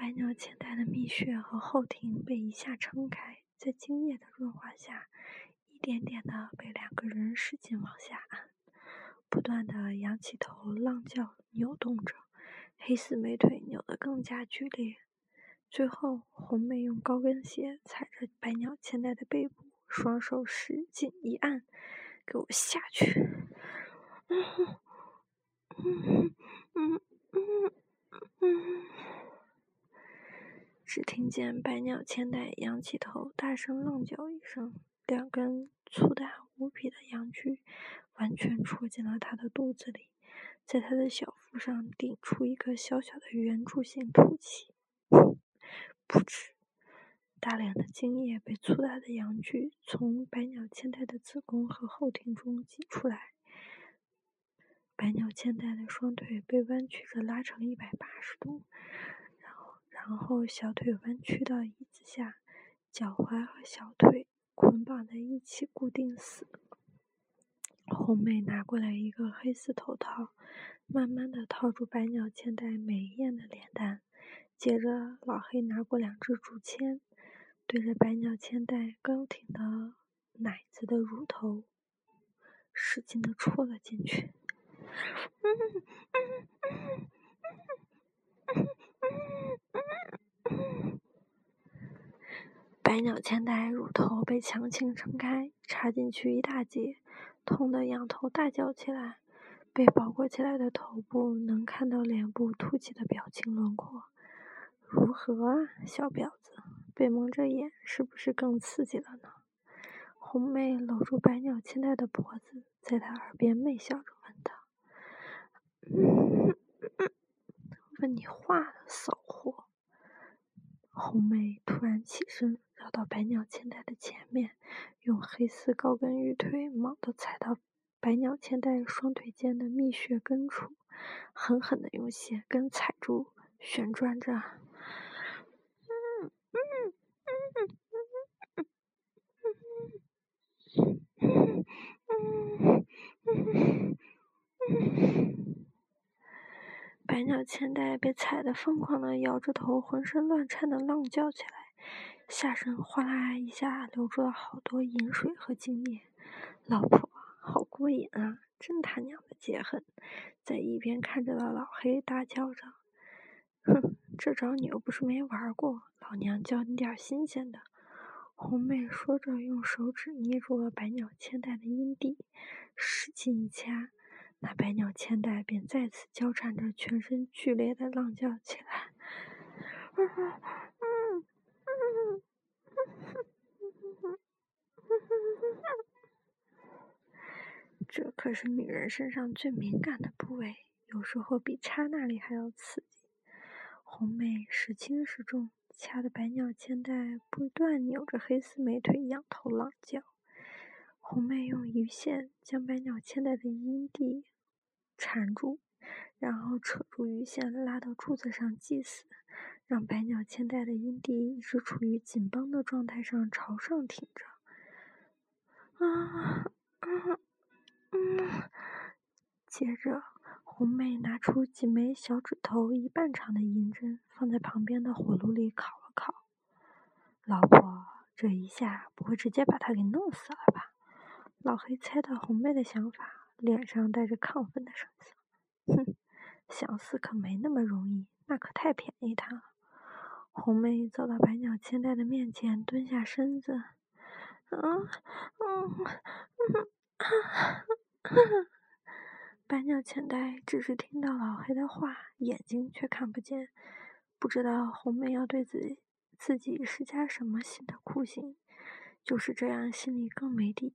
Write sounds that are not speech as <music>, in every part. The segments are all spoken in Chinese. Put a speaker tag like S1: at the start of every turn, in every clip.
S1: 百鸟千代的蜜穴和后庭被一下撑开，在精液的润滑下，一点点的被两个人使劲往下按，不断的仰起头浪叫扭动着，黑丝美腿扭得更加剧烈。最后，红妹用高跟鞋踩着百鸟千代的背部，双手使劲一按，给我下去！嗯嗯嗯嗯嗯。只听见百鸟千代仰起头，大声浪叫一声，两根粗大无比的阳具完全戳进了他的肚子里，在他的小腹上顶出一个小小的圆柱形凸起。噗嗤，大量的精液被粗大的阳具从百鸟千代的子宫和后庭中挤出来，百鸟千代的双腿被弯曲着拉成一百八十度。然后小腿弯曲到椅子下，脚踝和小腿捆绑在一起固定死。红妹拿过来一个黑丝头套，慢慢的套住百鸟千代美艳的脸蛋。接着老黑拿过两支竹签，对着百鸟千代高挺的奶子的乳头，使劲的戳了进去。<laughs> <laughs> 百鸟千代乳头被强行撑开，插进去一大截，痛得仰头大叫起来。被包裹起来的头部能看到脸部凸起的表情轮廓。如何啊，小婊子？被蒙着眼是不是更刺激了呢？红妹搂住百鸟千代的脖子，在他耳边媚笑着问道：“ <laughs> 问你话了，骚货？”红妹突然起身。绕到百鸟千代的前面，用黑丝高跟玉腿猛地踩到百鸟千代双腿间的蜜穴根处，狠狠地用鞋跟踩住，旋转着。嗯嗯嗯嗯嗯嗯嗯百鸟千代被踩得疯狂地摇着头，浑身乱颤的浪叫起来。下身哗啦一下流出了好多饮水和精液，老婆好过瘾啊！真他娘的解恨！在一边看着的老黑大叫着：“哼，这招你又不是没玩过，老娘教你点新鲜的。”红妹说着，用手指捏住了百鸟千代的阴蒂，使劲一掐，那百鸟千代便再次交缠着，全身剧烈的浪叫起来。这可是女人身上最敏感的部位，有时候比插那里还要刺激。红妹时轻时重，掐得百鸟千代不断扭着黑丝美腿，仰头浪叫。红妹用鱼线将百鸟千代的阴蒂缠住，然后扯住鱼线拉到柱子上系死，让百鸟千代的阴蒂一直处于紧绷的状态上朝上挺着。啊啊！嗯，接着，红妹拿出几枚小指头一半长的银针，放在旁边的火炉里烤了烤。老婆，这一下不会直接把他给弄死了吧？老黑猜到红妹的想法，脸上带着亢奋的神色。哼，想死可没那么容易，那可太便宜他了。红妹走到百鸟千代的面前，蹲下身子。嗯嗯嗯啊。百鸟千代只是听到老黑的话，眼睛却看不见，不知道红妹要对自己自己施加什么新的酷刑。就是这样，心里更没底，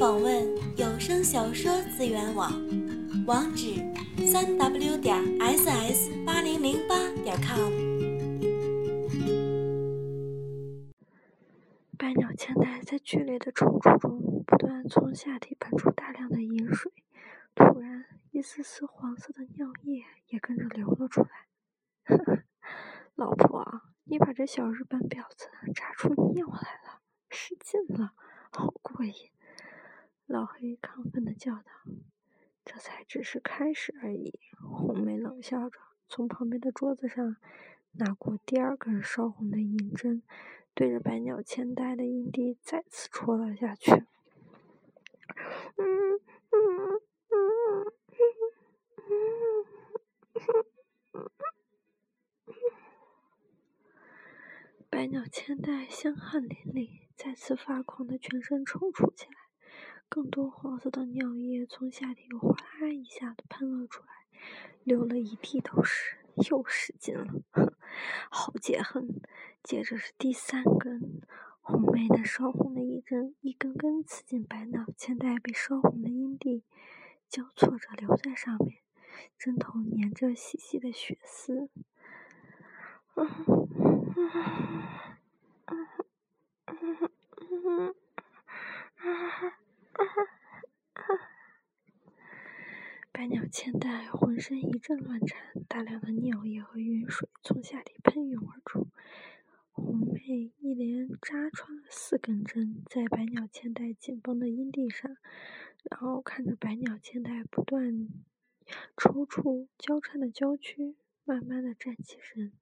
S2: 访问有声小说资源网，网址：三 w 点 ss 八零零八点 com。
S1: 百鸟千代在剧烈的抽搐中，不断从下体喷出大量的饮水，突然，一丝丝黄色的尿液也跟着流了出来。呵呵，老婆，你把这小日本婊子查出尿来了，使劲了，好过瘾！老黑亢奋地叫道：“这才只是开始而已。”红梅冷笑着，从旁边的桌子上拿过第二根烧红的银针，对着百鸟千代的阴蒂再次戳了下去。嗯嗯嗯百鸟千代香汗淋漓，再次发狂的全身抽搐起来。更多黄色的尿液从下体哗啦一下子喷了出来，流了一地都是，又使劲了，<laughs> 好解恨！接着是第三根，红梅的烧红的一针一根根刺进白脑千代被烧红的阴蒂，交错着留在上面，针头粘着细细的血丝。<laughs> 百鸟千代浑身一阵乱颤，大量的尿液和云水从下体喷涌而出。红妹一连扎穿了四根针在百鸟千代紧绷的阴蒂上，然后看着百鸟千代不断抽搐、交叉的娇躯，慢慢的站起身。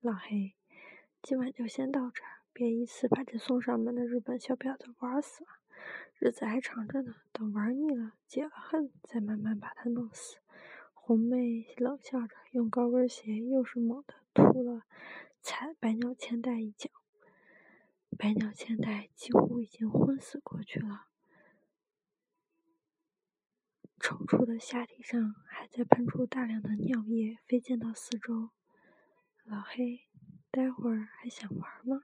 S1: 老黑，今晚就先到这儿，别一次把这送上门的日本小婊子玩死了。日子还长着呢，等玩腻了、解了恨，再慢慢把他弄死。红妹冷笑着，用高跟鞋又是猛地突了踩百鸟千代一脚。百鸟千代几乎已经昏死过去了，抽搐的下体上还在喷出大量的尿液，飞溅到四周。老黑，待会儿还想玩吗？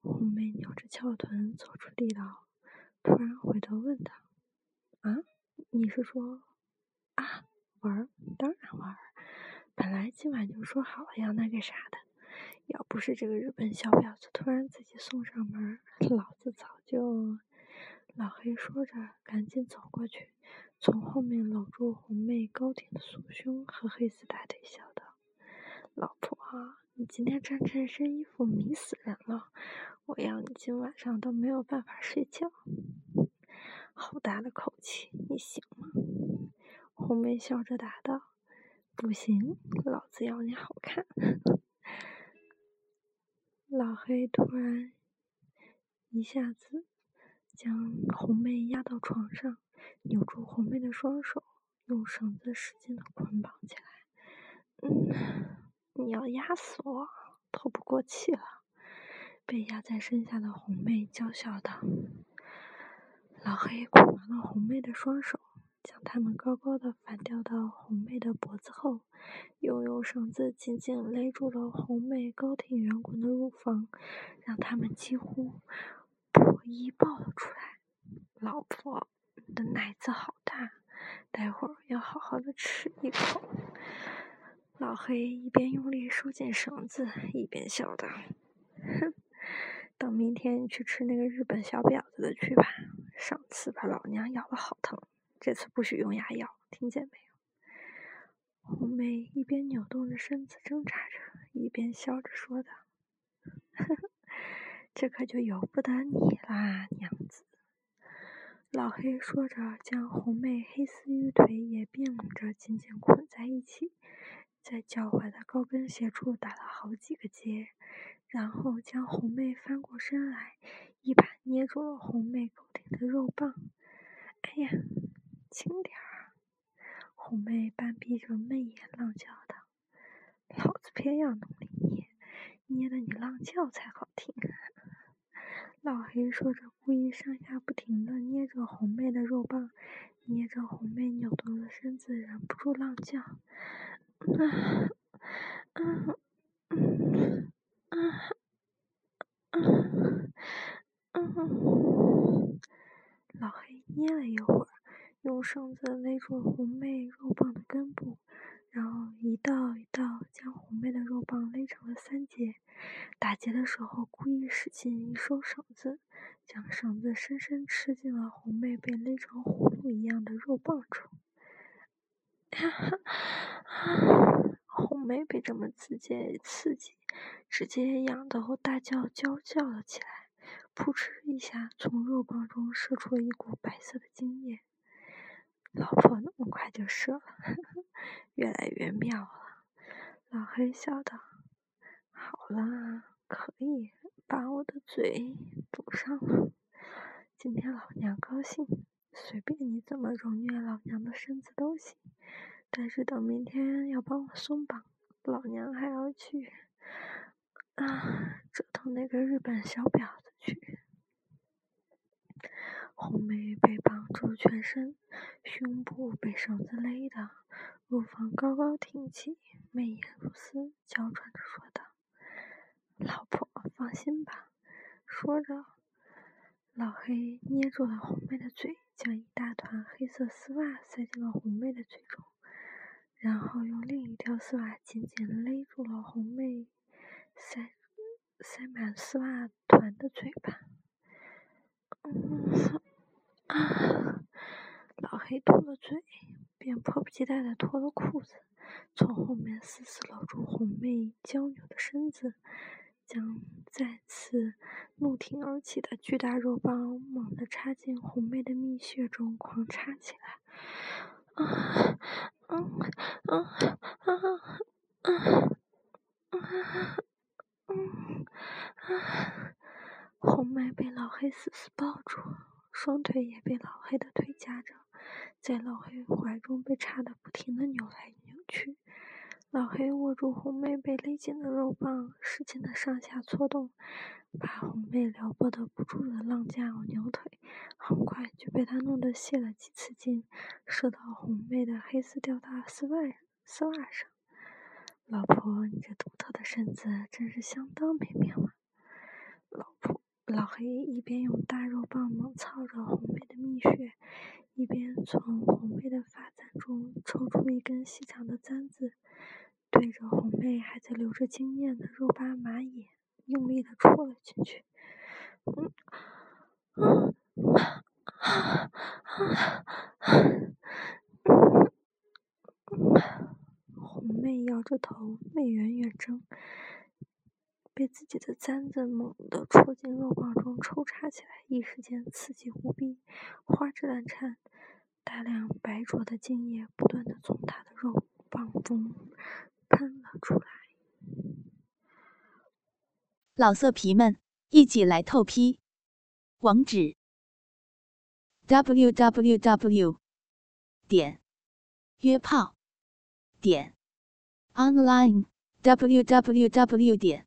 S1: 红妹扭着翘臀走出地牢。突然回头问他：“啊，你是说啊，玩？当然玩。本来今晚就说好了要那个啥的，要不是这个日本小婊子突然自己送上门，<laughs> 老子早就……”老黑说着，赶紧走过去，从后面搂住红妹高挺的酥胸和黑丝大腿，笑道：“老婆，你今天穿这身衣服迷死人了。”我要你今晚上都没有办法睡觉，好大的口气，你行吗？红梅笑着答道：“不行，老子要你好看。”老黑突然一下子将红梅压到床上，扭住红梅的双手，用绳子使劲的捆绑起来。嗯，你要压死我，透不过气了。被压在身下的红妹娇笑道：“老黑捆完了红妹的双手，将他们高高的反吊到红妹的脖子后，又用绳子紧紧勒住了红妹高挺圆滚的乳房，让他们几乎破衣爆了出来。老婆，的奶子好大，待会儿要好好的吃一口。”老黑一边用力收紧绳子，一边笑道：“哼。”等明天去吃那个日本小婊子的去吧。上次把老娘咬的好疼，这次不许用牙咬，听见没有？红梅一边扭动着身子挣扎着，一边笑着说道：“呵呵，这可就由不得你啦，娘子。”老黑说着，将红妹黑丝玉腿也并着紧紧捆在一起，在脚踝的高跟鞋处打了好几个结。然后将红妹翻过身来，一把捏住了红妹头顶的肉棒。哎呀，轻点儿！红妹半闭着媚眼，浪叫道：“老子偏要弄你捏，捏得你浪叫才好听。”老黑说着，故意上下不停地捏着红妹的肉棒，捏着红妹扭动的身子，忍不住浪叫：“啊，啊，嗯，啊，啊，啊！”老黑捏了一会儿，用绳子勒住红妹肉棒的根部。然后一道一道将红妹的肉棒勒成了三节，打结的时候故意使劲一收绳子，将绳子深深吃进了红妹被勒成葫芦一样的肉棒中。哈哈，红妹被这么直接刺激，直接痒得大叫娇叫了起来，扑哧一下从肉棒中射出了一股白色的精液。老婆那么快就射了，<laughs> 越来越妙了。老黑笑道：“好啦，可以把我的嘴堵上了。今天老娘高兴，随便你怎么揉虐老娘的身子都行。但是等明天要帮我松绑，老娘还要去啊折腾那个日本小婊子去。”红梅被绑住全身，胸部被绳子勒的，乳房高高挺起，媚眼如丝，娇喘着说道：“老婆，放心吧。”说着，老黑捏住了红妹的嘴，将一大团黑色丝袜塞进了红妹的嘴中，然后用另一条丝袜紧紧勒住了红妹塞塞满丝袜团的嘴巴。嗯。黑吐了嘴，便迫不及待地脱了裤子，从后面死死搂住红妹娇扭的身子，将再次怒挺而起的巨大肉棒猛地插进红妹的蜜穴中，狂插起来。啊！嗯嗯啊啊啊！嗯啊！红妹被老黑死死抱住。双腿也被老黑的腿夹着，在老黑差的不停地扭来扭去。老黑握住红妹被勒紧的肉棒，使劲的上下搓动，把红妹撩拨的不住的浪叫扭腿，很快就被他弄得泄了几次劲，射到红妹的黑丝吊带丝袜丝袜上。老婆，你这独特的身子真是相当美妙啊！老婆。老黑一边用大肉棒猛操着红妹的蜜穴，一边从红妹的发簪中抽出一根细长的簪子，对着红妹还在流着精液的肉巴马眼用力的戳了进去。嗯，啊啊啊！红妹摇着头，媚圆圆睁。被自己的簪子猛地戳进肉棒中抽插起来，一时间刺激无比，花枝乱颤，大量白灼的精液不断的从他的肉棒中喷了出来。
S3: 老色皮们，一起来透批，网址：w w w. 点约炮点 online w w w. 点